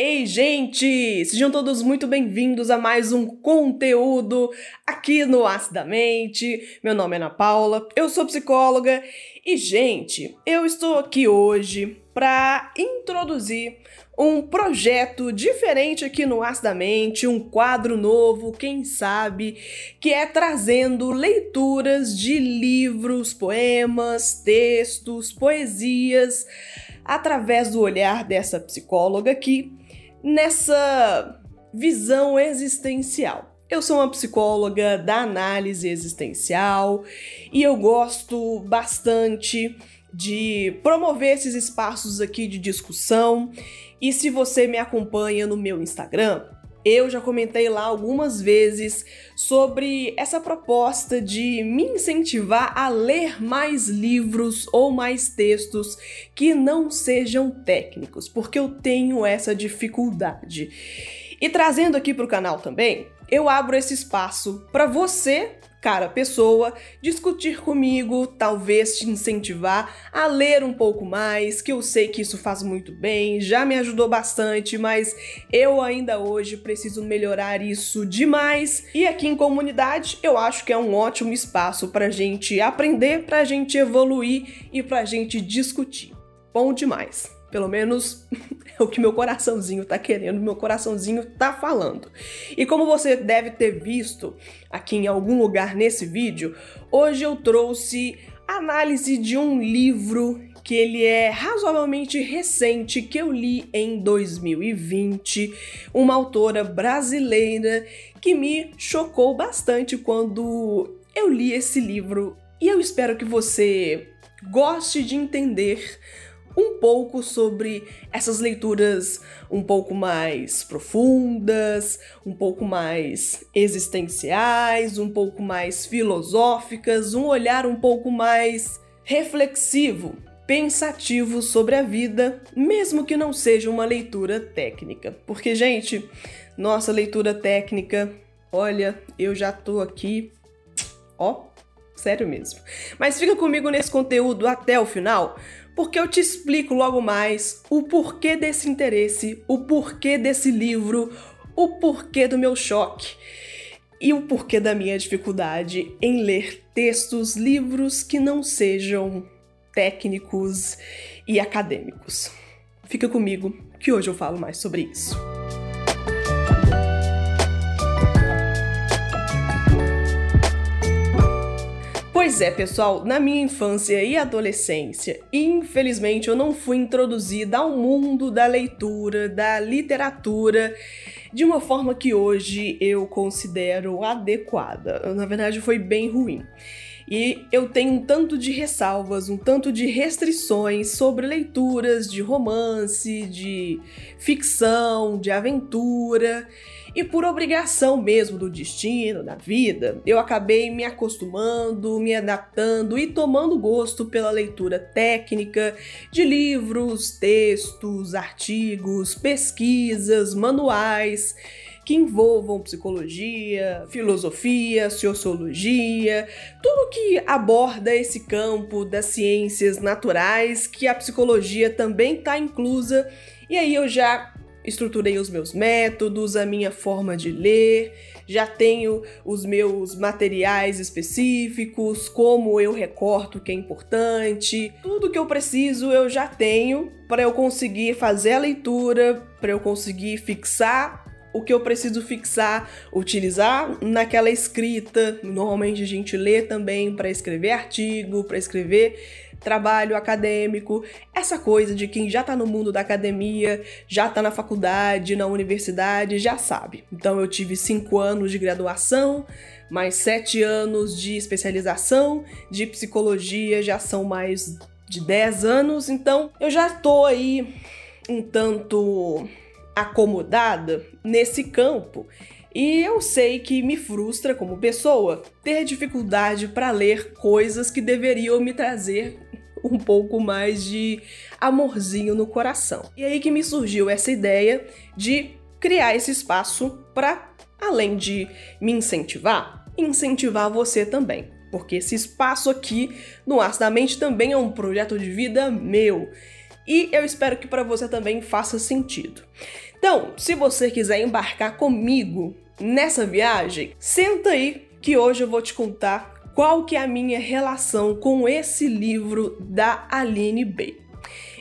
Ei, gente! Sejam todos muito bem-vindos a mais um conteúdo aqui no Acidamente. Meu nome é Ana Paula, eu sou psicóloga e, gente, eu estou aqui hoje para introduzir um projeto diferente aqui no Acidamente, um quadro novo, quem sabe, que é trazendo leituras de livros, poemas, textos, poesias através do olhar dessa psicóloga aqui nessa visão existencial. Eu sou uma psicóloga da análise existencial e eu gosto bastante de promover esses espaços aqui de discussão. E se você me acompanha no meu Instagram, eu já comentei lá algumas vezes sobre essa proposta de me incentivar a ler mais livros ou mais textos que não sejam técnicos, porque eu tenho essa dificuldade. E trazendo aqui para o canal também, eu abro esse espaço para você cara, pessoa, discutir comigo, talvez te incentivar a ler um pouco mais, que eu sei que isso faz muito bem, já me ajudou bastante, mas eu ainda hoje preciso melhorar isso demais. E aqui em comunidade, eu acho que é um ótimo espaço pra gente aprender, pra gente evoluir e pra gente discutir. Bom demais. Pelo menos é o que meu coraçãozinho tá querendo, meu coraçãozinho tá falando. E como você deve ter visto aqui em algum lugar nesse vídeo, hoje eu trouxe análise de um livro que ele é razoavelmente recente, que eu li em 2020, uma autora brasileira que me chocou bastante quando eu li esse livro. E eu espero que você goste de entender um pouco sobre essas leituras um pouco mais profundas, um pouco mais existenciais, um pouco mais filosóficas, um olhar um pouco mais reflexivo, pensativo sobre a vida, mesmo que não seja uma leitura técnica. Porque, gente, nossa leitura técnica, olha, eu já tô aqui, ó, sério mesmo. Mas fica comigo nesse conteúdo até o final, porque eu te explico logo mais o porquê desse interesse, o porquê desse livro, o porquê do meu choque e o porquê da minha dificuldade em ler textos, livros que não sejam técnicos e acadêmicos. Fica comigo que hoje eu falo mais sobre isso. Pois é, pessoal, na minha infância e adolescência, infelizmente eu não fui introduzida ao mundo da leitura, da literatura, de uma forma que hoje eu considero adequada. Na verdade, foi bem ruim. E eu tenho um tanto de ressalvas, um tanto de restrições sobre leituras de romance, de ficção, de aventura. E por obrigação mesmo do destino, da vida, eu acabei me acostumando, me adaptando e tomando gosto pela leitura técnica de livros, textos, artigos, pesquisas, manuais que envolvam psicologia, filosofia, sociologia, tudo que aborda esse campo das ciências naturais, que a psicologia também está inclusa. E aí eu já estruturei os meus métodos, a minha forma de ler, já tenho os meus materiais específicos, como eu recorto o que é importante, tudo que eu preciso eu já tenho para eu conseguir fazer a leitura, para eu conseguir fixar o que eu preciso fixar, utilizar naquela escrita. Normalmente a gente lê também para escrever artigo, para escrever trabalho acadêmico, essa coisa de quem já tá no mundo da academia, já tá na faculdade, na universidade, já sabe. Então eu tive cinco anos de graduação, mais sete anos de especialização, de psicologia já são mais de dez anos, então eu já tô aí um tanto acomodada nesse campo. E eu sei que me frustra como pessoa ter dificuldade para ler coisas que deveriam me trazer um pouco mais de amorzinho no coração. E aí que me surgiu essa ideia de criar esse espaço para, além de me incentivar, incentivar você também. Porque esse espaço aqui no Arte da Mente também é um projeto de vida meu. e eu espero que para você também faça sentido. Então, se você quiser embarcar comigo nessa viagem, senta aí que hoje eu vou te contar qual que é a minha relação com esse livro da Aline Bay.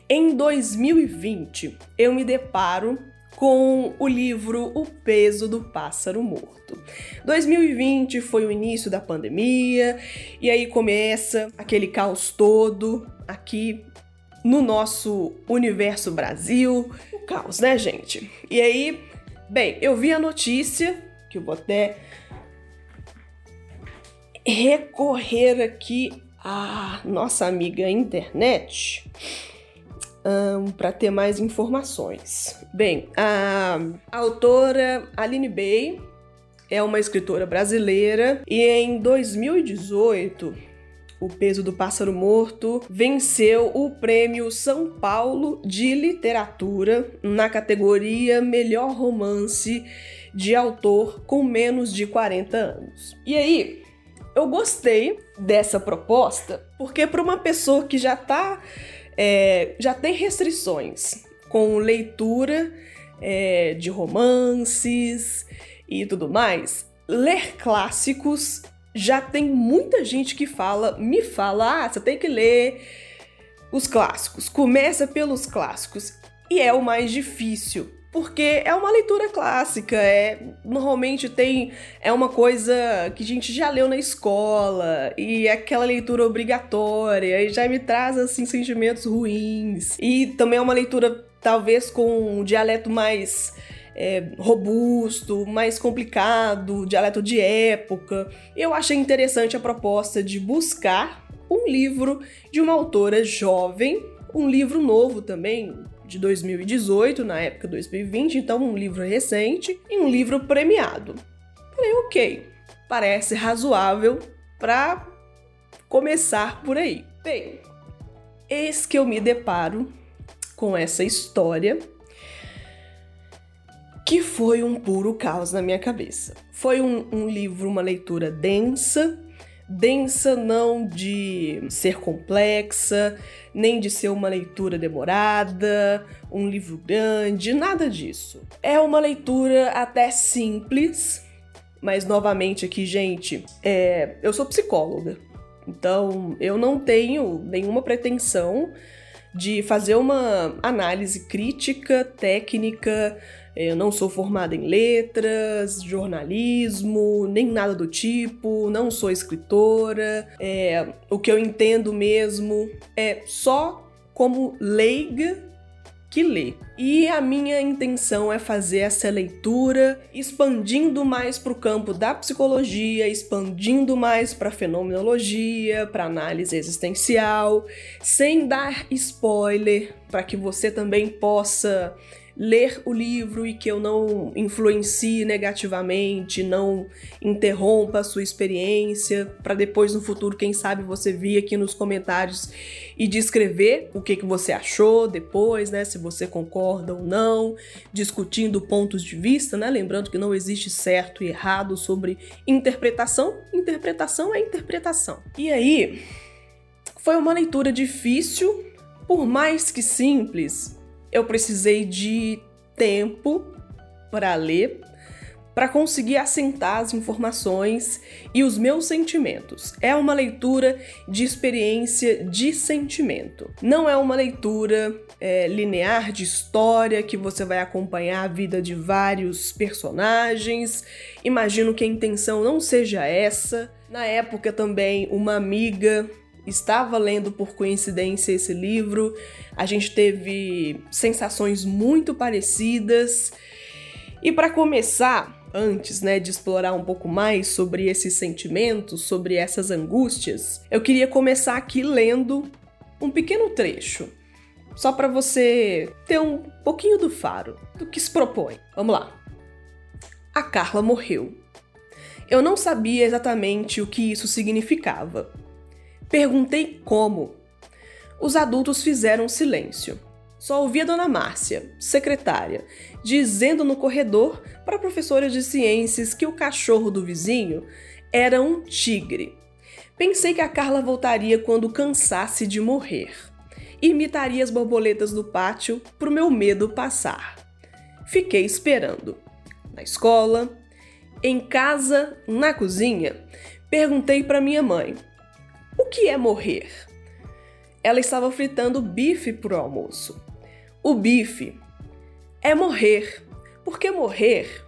Em 2020, eu me deparo com o livro O Peso do Pássaro Morto. 2020 foi o início da pandemia e aí começa aquele caos todo aqui no nosso universo Brasil. O caos, né, gente? E aí, bem, eu vi a notícia, que eu vou até recorrer aqui à nossa amiga internet um, para ter mais informações. Bem, a, a autora Aline Bay é uma escritora brasileira e em 2018 o Peso do Pássaro Morto venceu o Prêmio São Paulo de Literatura na categoria Melhor Romance de Autor com menos de 40 anos. E aí, eu gostei dessa proposta porque para uma pessoa que já tá é, já tem restrições com leitura é, de romances e tudo mais, ler clássicos já tem muita gente que fala, me fala, ah, você tem que ler os clássicos, começa pelos clássicos. E é o mais difícil, porque é uma leitura clássica, é normalmente tem é uma coisa que a gente já leu na escola e é aquela leitura obrigatória e já me traz assim sentimentos ruins. E também é uma leitura talvez com um dialeto mais é, robusto, mais complicado, dialeto de época. Eu achei interessante a proposta de buscar um livro de uma autora jovem, um livro novo também, de 2018, na época 2020, então um livro recente e um livro premiado. Falei, ok, parece razoável para começar por aí. Bem, eis que eu me deparo com essa história que foi um puro caos na minha cabeça. Foi um, um livro, uma leitura densa, densa não de ser complexa, nem de ser uma leitura demorada, um livro grande, nada disso. É uma leitura até simples, mas novamente aqui, gente, é, eu sou psicóloga, então eu não tenho nenhuma pretensão de fazer uma análise crítica, técnica eu não sou formada em letras, jornalismo, nem nada do tipo, não sou escritora. É, o que eu entendo mesmo é só como leiga que lê. E a minha intenção é fazer essa leitura expandindo mais para o campo da psicologia, expandindo mais para fenomenologia, para análise existencial, sem dar spoiler, para que você também possa ler o livro e que eu não influencie negativamente, não interrompa a sua experiência, para depois no futuro, quem sabe, você vir aqui nos comentários e descrever o que, que você achou depois, né? Se você concorda ou não, discutindo pontos de vista, né? Lembrando que não existe certo e errado sobre interpretação. Interpretação é interpretação. E aí, foi uma leitura difícil, por mais que simples, eu precisei de tempo para ler, para conseguir assentar as informações e os meus sentimentos. É uma leitura de experiência de sentimento. Não é uma leitura é, linear de história que você vai acompanhar a vida de vários personagens. Imagino que a intenção não seja essa. Na época também, uma amiga estava lendo por coincidência esse livro, a gente teve sensações muito parecidas. E para começar, antes, né, de explorar um pouco mais sobre esses sentimentos, sobre essas angústias, eu queria começar aqui lendo um pequeno trecho, só para você ter um pouquinho do faro do que se propõe. Vamos lá. A Carla morreu. Eu não sabia exatamente o que isso significava. Perguntei como. Os adultos fizeram silêncio. Só ouvi a dona Márcia, secretária, dizendo no corredor para a professora de ciências que o cachorro do vizinho era um tigre. Pensei que a Carla voltaria quando cansasse de morrer. imitaria as borboletas do pátio pro meu medo passar. Fiquei esperando. Na escola, em casa, na cozinha, perguntei para minha mãe: "O que é morrer?" Ela estava fritando bife pro almoço. O bife é morrer, porque morrer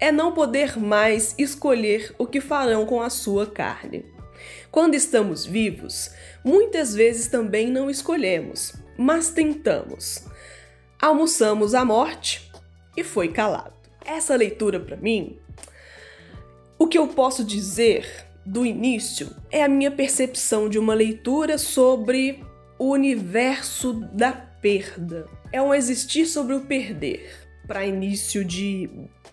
é não poder mais escolher o que farão com a sua carne. Quando estamos vivos, muitas vezes também não escolhemos, mas tentamos. Almoçamos a morte e foi calado. Essa leitura para mim, o que eu posso dizer do início é a minha percepção de uma leitura sobre o universo da perda. É um existir sobre o perder, para início de,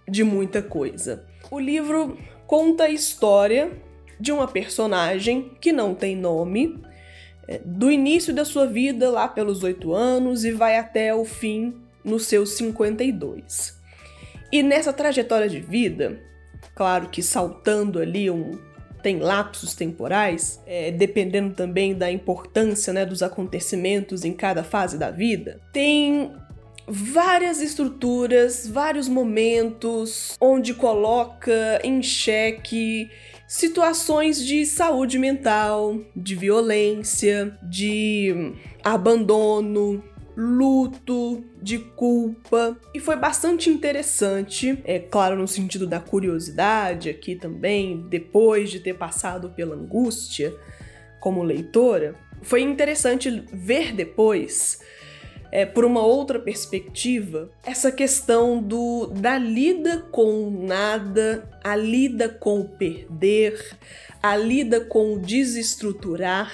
de muita coisa. O livro conta a história de uma personagem que não tem nome, é, do início da sua vida, lá pelos oito anos, e vai até o fim nos seus 52. E nessa trajetória de vida, claro que saltando ali um. Tem lapsos temporais, é, dependendo também da importância né, dos acontecimentos em cada fase da vida. Tem várias estruturas, vários momentos onde coloca em xeque situações de saúde mental, de violência, de abandono, luto, de culpa. E foi bastante interessante, é claro, no sentido da curiosidade aqui também, depois de ter passado pela angústia como leitora. Foi interessante ver depois é, por uma outra perspectiva, essa questão do da lida com o nada, a lida com o perder, a lida com o desestruturar,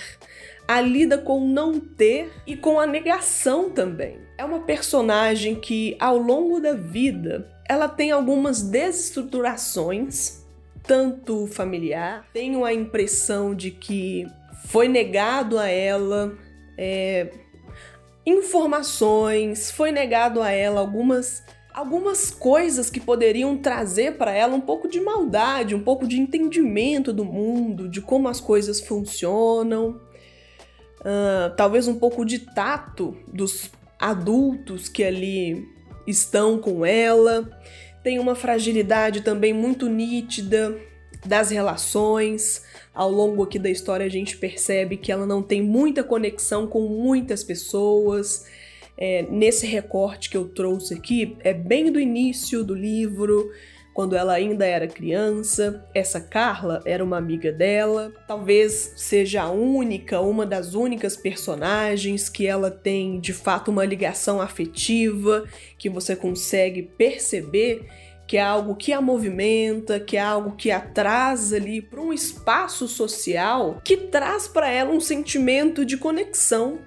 a lida com não ter e com a negação também. É uma personagem que, ao longo da vida, ela tem algumas desestruturações, tanto familiar, tenho a impressão de que foi negado a ela é, informações, foi negado a ela algumas algumas coisas que poderiam trazer para ela um pouco de maldade, um pouco de entendimento do mundo, de como as coisas funcionam, uh, talvez um pouco de tato dos adultos que ali estão com ela. Tem uma fragilidade também muito nítida das relações, ao longo aqui da história a gente percebe que ela não tem muita conexão com muitas pessoas. É, nesse recorte que eu trouxe aqui, é bem do início do livro, quando ela ainda era criança. Essa Carla era uma amiga dela, talvez seja a única, uma das únicas personagens que ela tem de fato uma ligação afetiva, que você consegue perceber que é algo que a movimenta, que é algo que a traz ali para um espaço social que traz para ela um sentimento de conexão,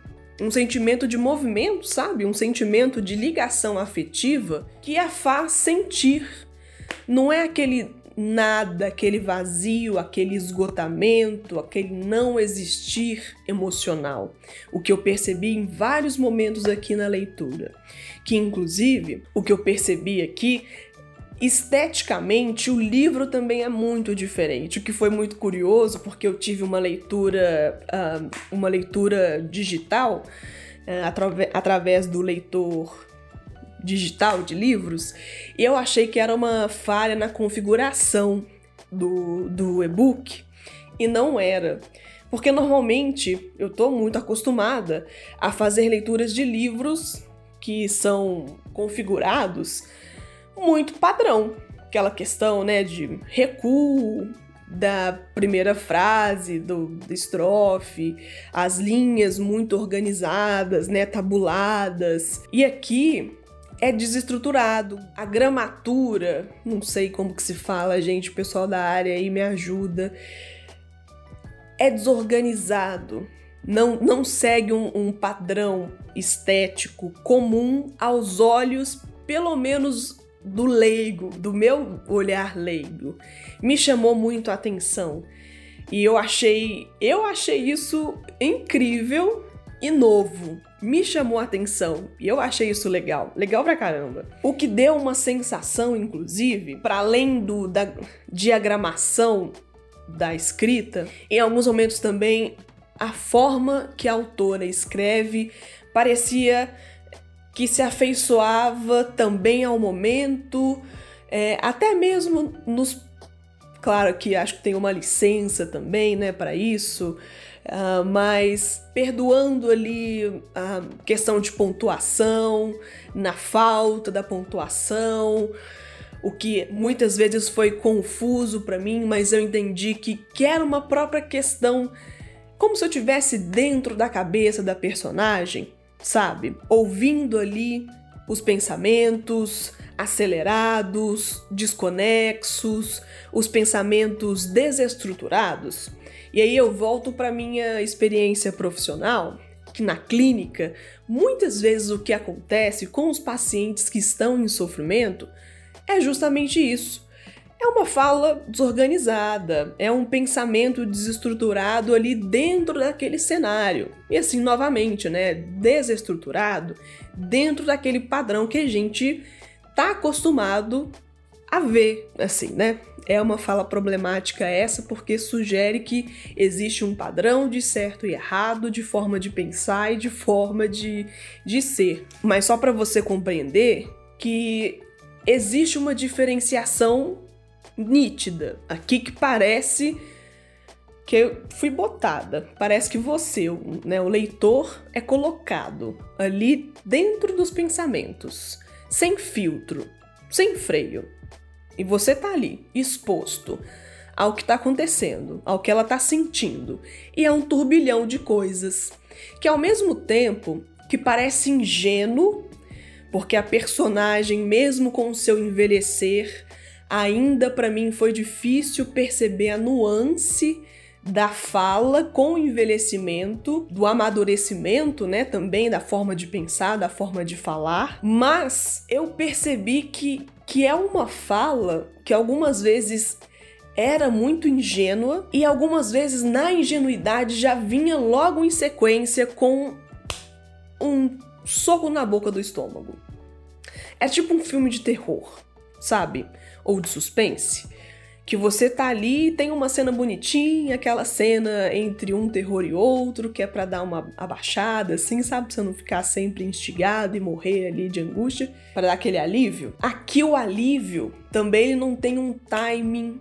um sentimento de movimento, sabe? Um sentimento de ligação afetiva que a faz sentir. Não é aquele nada, aquele vazio, aquele esgotamento, aquele não existir emocional. O que eu percebi em vários momentos aqui na leitura. Que, inclusive, o que eu percebi aqui Esteticamente, o livro também é muito diferente, o que foi muito curioso, porque eu tive uma leitura, uh, uma leitura digital uh, através do leitor digital de livros, e eu achei que era uma falha na configuração do, do e-book, e não era. Porque normalmente eu estou muito acostumada a fazer leituras de livros que são configurados muito padrão. Aquela questão, né, de recuo da primeira frase, do, estrofe, as linhas muito organizadas, né, tabuladas. E aqui é desestruturado. A gramatura, não sei como que se fala, gente, o pessoal da área aí me ajuda. É desorganizado. Não, não segue um, um padrão estético comum aos olhos, pelo menos do leigo, do meu olhar leigo, me chamou muito a atenção. E eu achei, eu achei isso incrível e novo. Me chamou a atenção e eu achei isso legal, legal pra caramba. O que deu uma sensação, inclusive, para além do da diagramação da escrita, em alguns momentos também a forma que a autora escreve parecia que se afeiçoava também ao momento, é, até mesmo nos. Claro que acho que tem uma licença também, né, para isso, uh, mas perdoando ali a questão de pontuação, na falta da pontuação, o que muitas vezes foi confuso para mim, mas eu entendi que, que era uma própria questão, como se eu tivesse dentro da cabeça da personagem sabe? Ouvindo ali os pensamentos acelerados, desconexos, os pensamentos desestruturados. E aí eu volto para minha experiência profissional, que na clínica, muitas vezes o que acontece com os pacientes que estão em sofrimento é justamente isso é uma fala desorganizada, é um pensamento desestruturado ali dentro daquele cenário. E assim, novamente, né, desestruturado dentro daquele padrão que a gente tá acostumado a ver, assim, né? É uma fala problemática essa porque sugere que existe um padrão de certo e errado, de forma de pensar e de forma de, de ser. Mas só para você compreender que existe uma diferenciação nítida. Aqui que parece que eu fui botada. Parece que você, né, o leitor, é colocado ali dentro dos pensamentos, sem filtro, sem freio. E você tá ali, exposto ao que tá acontecendo, ao que ela tá sentindo. E é um turbilhão de coisas que ao mesmo tempo que parece ingênuo, porque a personagem, mesmo com o seu envelhecer, ainda para mim foi difícil perceber a nuance da fala com o envelhecimento, do amadurecimento, né, também da forma de pensar, da forma de falar, mas eu percebi que que é uma fala que algumas vezes era muito ingênua e algumas vezes na ingenuidade já vinha logo em sequência com um soco na boca do estômago. É tipo um filme de terror, sabe? ou de suspense, que você tá ali tem uma cena bonitinha, aquela cena entre um terror e outro, que é para dar uma abaixada, assim, sabe? Pra você não ficar sempre instigado e morrer ali de angústia, para dar aquele alívio. Aqui o alívio também ele não tem um timing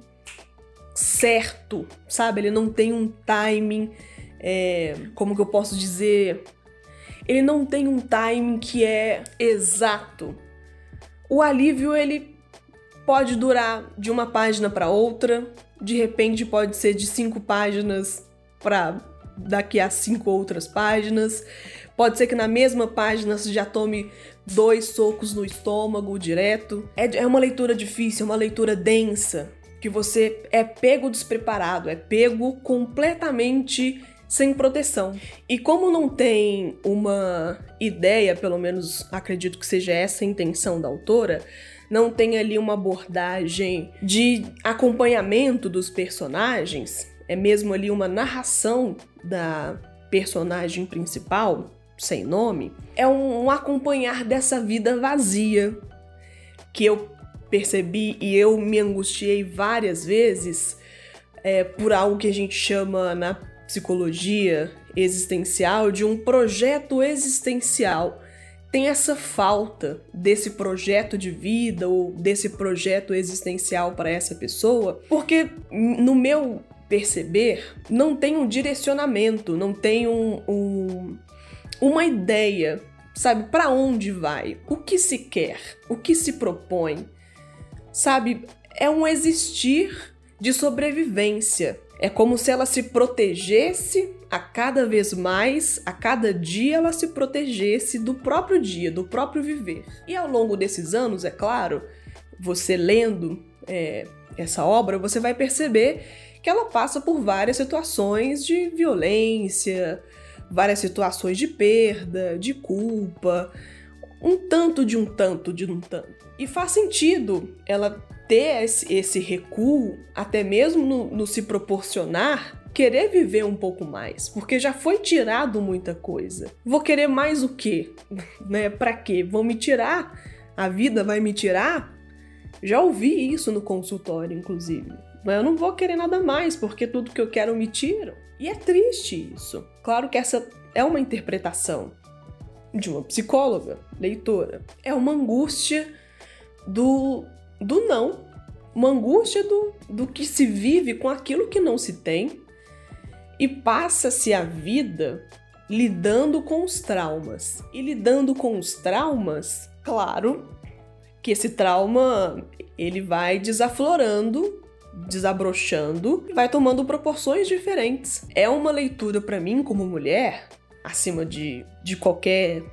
certo, sabe? Ele não tem um timing, é, como que eu posso dizer? Ele não tem um timing que é exato. O alívio ele pode durar de uma página para outra, de repente pode ser de cinco páginas para daqui a cinco outras páginas. Pode ser que na mesma página você já tome dois socos no estômago direto. É, é uma leitura difícil, é uma leitura densa, que você é pego despreparado, é pego completamente sem proteção. E como não tem uma ideia, pelo menos acredito que seja essa a intenção da autora, não tem ali uma abordagem de acompanhamento dos personagens, é mesmo ali uma narração da personagem principal, sem nome, é um, acompanhar dessa vida vazia que eu percebi e eu me angustiei várias vezes é, por algo que a gente chama na psicologia existencial de um projeto existencial tem essa falta desse projeto de vida ou desse projeto existencial para essa pessoa, porque no meu perceber não tem um direcionamento, não tem um, um uma ideia, sabe, para onde vai, o que se quer, o que se propõe, sabe, é um existir de sobrevivência. É como se ela se protegesse a cada vez mais, a cada dia ela se protegesse do próprio dia, do próprio viver. E ao longo desses anos, é claro, você lendo é, essa obra, você vai perceber que ela passa por várias situações de violência, várias situações de perda, de culpa, um tanto de um tanto de um tanto. E faz sentido ela ter esse, esse recuo, até mesmo no, no se proporcionar querer viver um pouco mais, porque já foi tirado muita coisa. Vou querer mais o quê? né? Para quê? Vão me tirar? A vida vai me tirar? Já ouvi isso no consultório, inclusive. Eu não vou querer nada mais, porque tudo que eu quero me tiram. E é triste isso. Claro que essa é uma interpretação de uma psicóloga, leitora. É uma angústia do, do não. Uma angústia do, do que se vive com aquilo que não se tem e passa-se a vida lidando com os traumas. E lidando com os traumas, claro que esse trauma ele vai desaflorando, desabrochando vai tomando proporções diferentes. É uma leitura para mim como mulher, acima de, de qualquer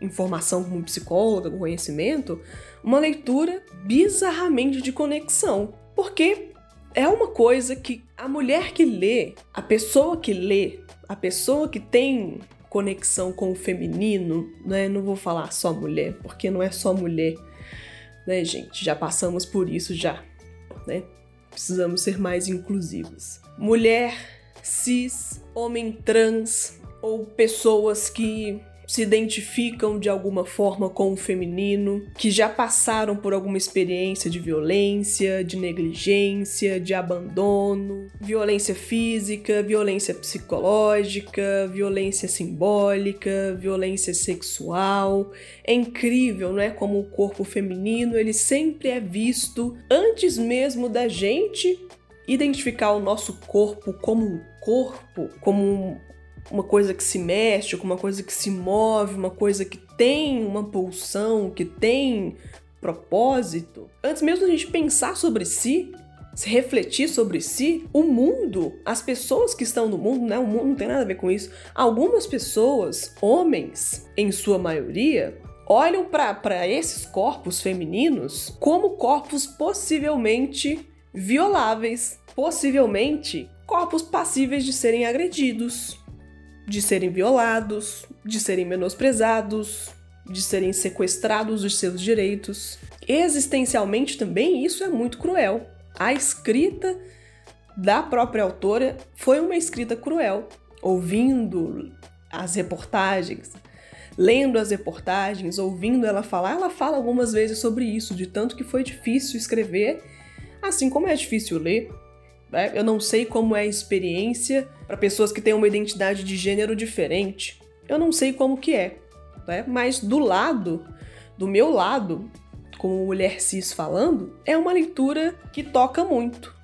informação como psicóloga, conhecimento, uma leitura bizarramente de conexão. Porque é uma coisa que a mulher que lê, a pessoa que lê, a pessoa que tem conexão com o feminino, né? Não vou falar só mulher, porque não é só mulher, né, gente? Já passamos por isso já, né? Precisamos ser mais inclusivos. Mulher, cis, homem trans ou pessoas que se identificam de alguma forma com o feminino, que já passaram por alguma experiência de violência, de negligência, de abandono, violência física, violência psicológica, violência simbólica, violência sexual. É incrível, não é? Como o corpo feminino, ele sempre é visto antes mesmo da gente identificar o nosso corpo como um corpo, como uma coisa que se mexe, uma coisa que se move, uma coisa que tem uma pulsão, que tem propósito, antes mesmo da gente pensar sobre si, se refletir sobre si, o mundo, as pessoas que estão no mundo, né? O mundo não tem nada a ver com isso. Algumas pessoas, homens em sua maioria, olham para esses corpos femininos como corpos possivelmente violáveis, possivelmente corpos passíveis de serem agredidos, de serem violados, de serem menosprezados, de serem sequestrados dos seus direitos. Existencialmente também isso é muito cruel. A escrita da própria autora foi uma escrita cruel. Ouvindo as reportagens, lendo as reportagens, ouvindo ela falar, ela fala algumas vezes sobre isso, de tanto que foi difícil escrever, assim como é difícil ler. Né? Eu não sei como é a experiência para pessoas que têm uma identidade de gênero diferente. Eu não sei como que é, né? mas do lado, do meu lado, como mulher cis falando, é uma leitura que toca muito,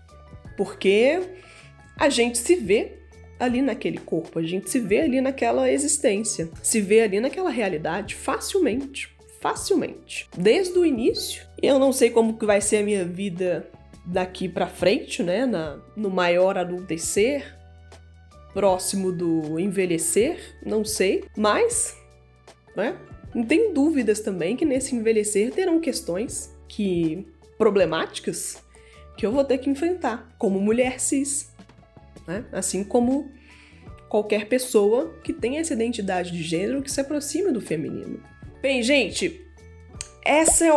porque a gente se vê ali naquele corpo, a gente se vê ali naquela existência, se vê ali naquela realidade facilmente, facilmente. Desde o início, eu não sei como que vai ser a minha vida daqui para frente, né, na, no maior adultecer, próximo do envelhecer, não sei, mas, né, não tem dúvidas também que nesse envelhecer terão questões que problemáticas que eu vou ter que enfrentar como mulher cis, né? Assim como qualquer pessoa que tenha essa identidade de gênero que se aproxime do feminino. Bem, gente, essa é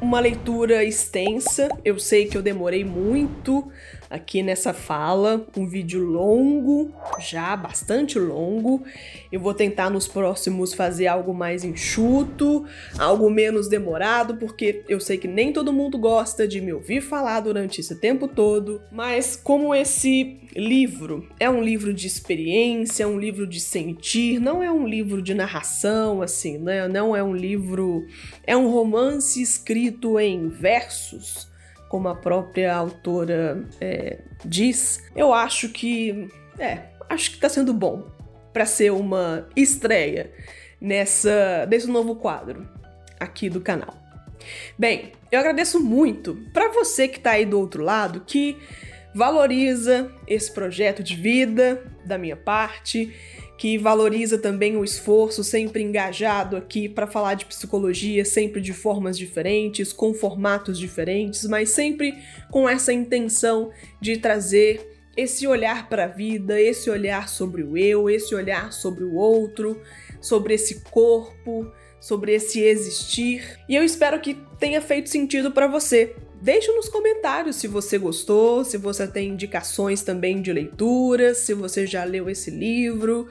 uma leitura extensa. Eu sei que eu demorei muito aqui nessa fala, um vídeo longo, já bastante longo. Eu vou tentar nos próximos fazer algo mais enxuto, algo menos demorado, porque eu sei que nem todo mundo gosta de me ouvir falar durante esse tempo todo, mas como esse livro é um livro de experiência, é um livro de sentir, não é um livro de narração assim, né? Não é um livro, é um romance escrito em versos como a própria autora é, diz, eu acho que. É, acho que tá sendo bom para ser uma estreia nessa nesse novo quadro aqui do canal. Bem, eu agradeço muito para você que tá aí do outro lado que valoriza esse projeto de vida da minha parte que valoriza também o esforço, sempre engajado aqui para falar de psicologia, sempre de formas diferentes, com formatos diferentes, mas sempre com essa intenção de trazer esse olhar para a vida, esse olhar sobre o eu, esse olhar sobre o outro, sobre esse corpo, sobre esse existir. E eu espero que tenha feito sentido para você. Deixe nos comentários se você gostou, se você tem indicações também de leituras, se você já leu esse livro.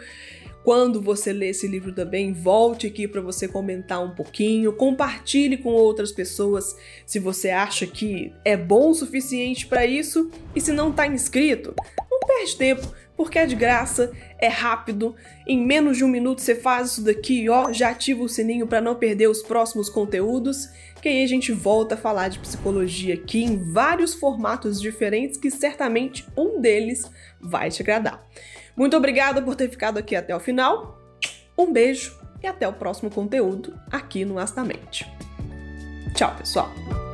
Quando você lê esse livro também, volte aqui para você comentar um pouquinho, compartilhe com outras pessoas se você acha que é bom o suficiente para isso e se não está inscrito, não perde tempo, porque é de graça, é rápido, em menos de um minuto você faz isso daqui, ó, já ativa o sininho para não perder os próximos conteúdos, que aí a gente volta a falar de psicologia aqui em vários formatos diferentes que certamente um deles vai te agradar. Muito obrigada por ter ficado aqui até o final. Um beijo e até o próximo conteúdo aqui no Astamente. Tchau, pessoal!